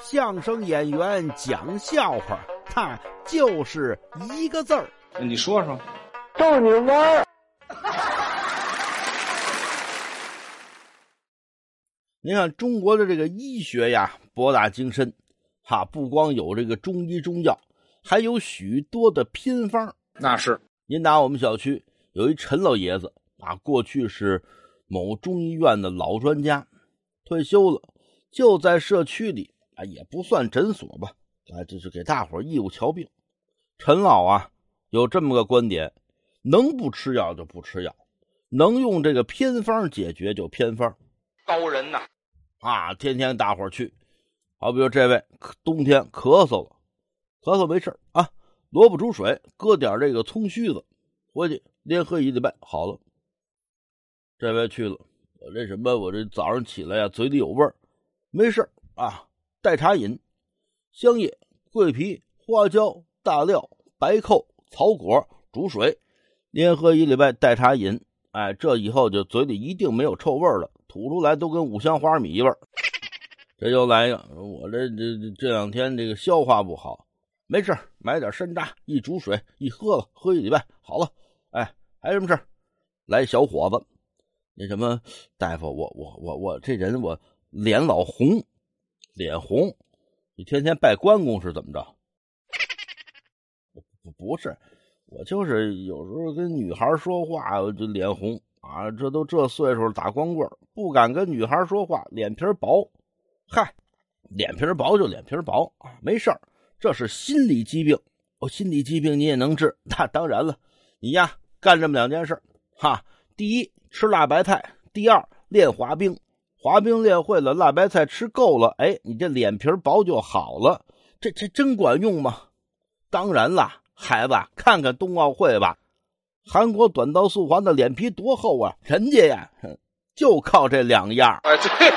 相声演员讲笑话，他就是一个字儿。你说说，逗你玩儿。您看中国的这个医学呀，博大精深，哈，不光有这个中医中药，还有许多的偏方。那是您拿我们小区有一陈老爷子啊，过去是某中医院的老专家，退休了，就在社区里啊，也不算诊所吧，啊，就是给大伙义务瞧病。陈老啊，有这么个观点：能不吃药就不吃药，能用这个偏方解决就偏方。高人呐！啊，天天大伙去，好比说这位冬天咳嗽了，咳嗽没事啊，萝卜煮水，搁点这个葱须子，回去连喝一礼拜好了。这位去了，我这什么，我这早上起来呀，嘴里有味儿，没事啊，代茶饮，香叶、桂皮、花椒、大料、白蔻、草果煮水，连喝一礼拜代茶饮，哎，这以后就嘴里一定没有臭味了。吐出来都跟五香花米味儿，这又来一个，我这这这两天这个消化不好，没事买点山楂一煮水一喝了，喝一礼拜好了。哎，还有什么事来小伙子，那什么大夫，我我我我这人我脸老红，脸红，你天天拜关公是怎么着？不不是，我就是有时候跟女孩说话我就脸红。啊，这都这岁数打光棍不敢跟女孩说话，脸皮薄。嗨，脸皮薄就脸皮薄啊，没事儿，这是心理疾病。哦，心理疾病你也能治？那当然了，你呀干这么两件事哈。第一，吃辣白菜；第二，练滑冰。滑冰练会了，辣白菜吃够了，哎，你这脸皮薄就好了。这这真管用吗？当然了，孩子，看看冬奥会吧。韩国短道速滑的脸皮多厚啊！人家呀，就靠这两样。啊，对。